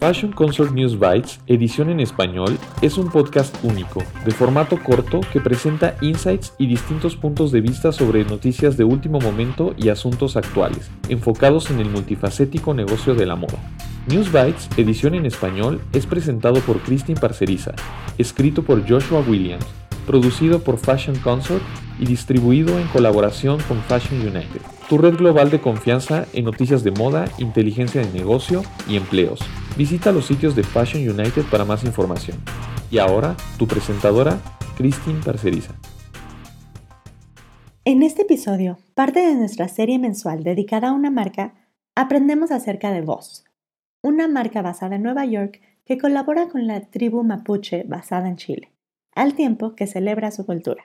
Fashion Consort News Bites, edición en español, es un podcast único, de formato corto que presenta insights y distintos puntos de vista sobre noticias de último momento y asuntos actuales, enfocados en el multifacético negocio de la moda. News Bites, edición en español, es presentado por Christine Parceriza, escrito por Joshua Williams, producido por Fashion Consort y distribuido en colaboración con Fashion United, tu red global de confianza en noticias de moda, inteligencia de negocio y empleos. Visita los sitios de Fashion United para más información. Y ahora, tu presentadora, Christine Parceriza. En este episodio, parte de nuestra serie mensual dedicada a una marca, aprendemos acerca de Voz, una marca basada en Nueva York que colabora con la tribu mapuche basada en Chile, al tiempo que celebra su cultura.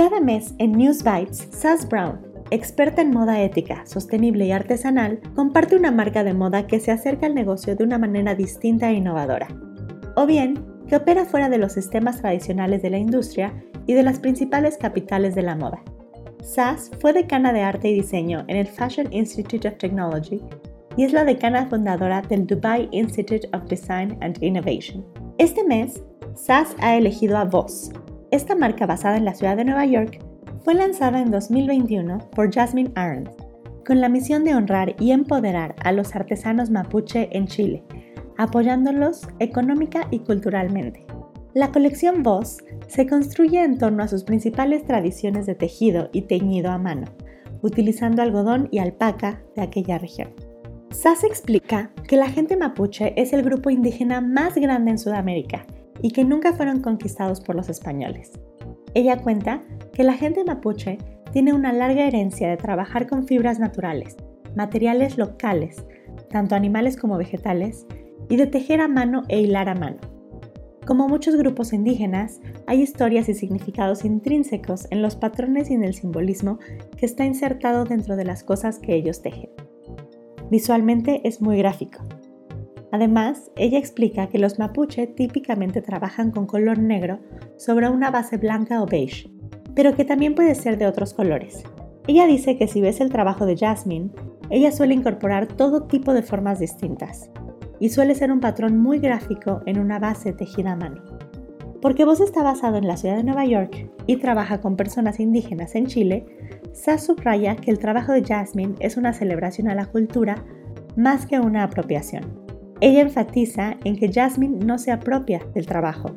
Cada mes en News Bites, Sass Brown, experta en moda ética, sostenible y artesanal, comparte una marca de moda que se acerca al negocio de una manera distinta e innovadora. O bien, que opera fuera de los sistemas tradicionales de la industria y de las principales capitales de la moda. Sass fue decana de arte y diseño en el Fashion Institute of Technology y es la decana fundadora del Dubai Institute of Design and Innovation. Este mes, Sass ha elegido a Voss, esta marca basada en la ciudad de Nueva York fue lanzada en 2021 por Jasmine Arns, con la misión de honrar y empoderar a los artesanos mapuche en Chile, apoyándolos económica y culturalmente. La colección Voz se construye en torno a sus principales tradiciones de tejido y teñido a mano, utilizando algodón y alpaca de aquella región. Sass explica que la gente mapuche es el grupo indígena más grande en Sudamérica y que nunca fueron conquistados por los españoles. Ella cuenta que la gente mapuche tiene una larga herencia de trabajar con fibras naturales, materiales locales, tanto animales como vegetales, y de tejer a mano e hilar a mano. Como muchos grupos indígenas, hay historias y significados intrínsecos en los patrones y en el simbolismo que está insertado dentro de las cosas que ellos tejen. Visualmente es muy gráfico, Además, ella explica que los mapuche típicamente trabajan con color negro sobre una base blanca o beige, pero que también puede ser de otros colores. Ella dice que si ves el trabajo de Jasmine, ella suele incorporar todo tipo de formas distintas y suele ser un patrón muy gráfico en una base tejida a mano. Porque vos está basado en la ciudad de Nueva York y trabaja con personas indígenas en Chile, Sass subraya que el trabajo de Jasmine es una celebración a la cultura más que una apropiación. Ella enfatiza en que Jasmine no se apropia del trabajo.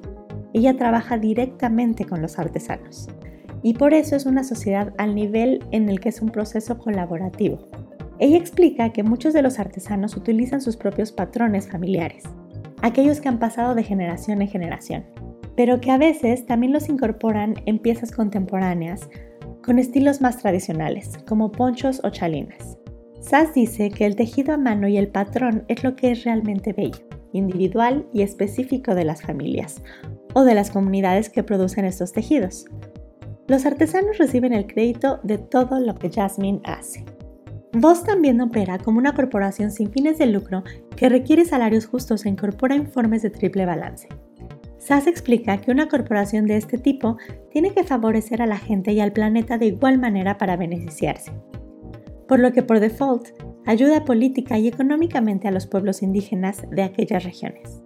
Ella trabaja directamente con los artesanos. Y por eso es una sociedad al nivel en el que es un proceso colaborativo. Ella explica que muchos de los artesanos utilizan sus propios patrones familiares, aquellos que han pasado de generación en generación, pero que a veces también los incorporan en piezas contemporáneas con estilos más tradicionales, como ponchos o chalinas. Sass dice que el tejido a mano y el patrón es lo que es realmente bello, individual y específico de las familias o de las comunidades que producen estos tejidos. Los artesanos reciben el crédito de todo lo que Jasmine hace. Voss también opera como una corporación sin fines de lucro que requiere salarios justos e incorpora informes de triple balance. Sass explica que una corporación de este tipo tiene que favorecer a la gente y al planeta de igual manera para beneficiarse por lo que por default ayuda política y económicamente a los pueblos indígenas de aquellas regiones.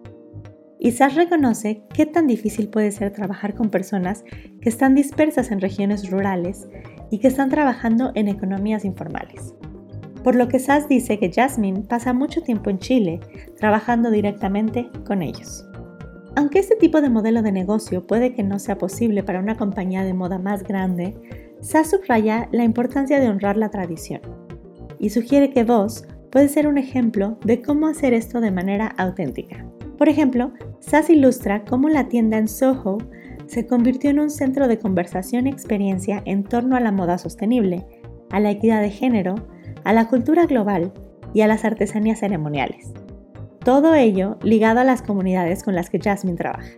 Isaac reconoce qué tan difícil puede ser trabajar con personas que están dispersas en regiones rurales y que están trabajando en economías informales. Por lo que SAS dice que Jasmine pasa mucho tiempo en Chile trabajando directamente con ellos. Aunque este tipo de modelo de negocio puede que no sea posible para una compañía de moda más grande, SAS subraya la importancia de honrar la tradición y sugiere que vos puede ser un ejemplo de cómo hacer esto de manera auténtica. Por ejemplo, SAS ilustra cómo la tienda en Soho se convirtió en un centro de conversación y experiencia en torno a la moda sostenible, a la equidad de género, a la cultura global y a las artesanías ceremoniales. Todo ello ligado a las comunidades con las que Jasmine trabaja.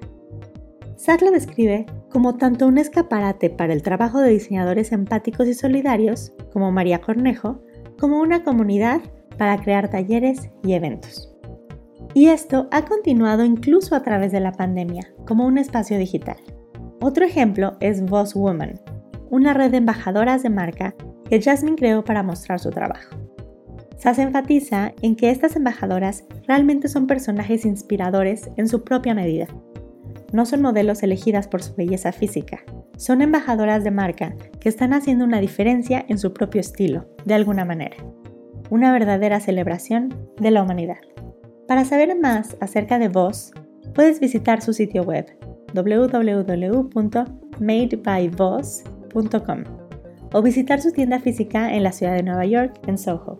SAS lo describe como tanto un escaparate para el trabajo de diseñadores empáticos y solidarios, como María Cornejo, como una comunidad para crear talleres y eventos. Y esto ha continuado incluso a través de la pandemia, como un espacio digital. Otro ejemplo es Boss Woman, una red de embajadoras de marca que Jasmine creó para mostrar su trabajo. SAS enfatiza en que estas embajadoras realmente son personajes inspiradores en su propia medida. No son modelos elegidas por su belleza física, son embajadoras de marca que están haciendo una diferencia en su propio estilo, de alguna manera. Una verdadera celebración de la humanidad. Para saber más acerca de Voz, puedes visitar su sitio web www.madebyvoz.com o visitar su tienda física en la ciudad de Nueva York, en Soho.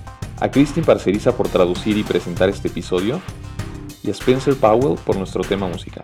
a Christine Parceriza por traducir y presentar este episodio y a Spencer Powell por nuestro tema musical.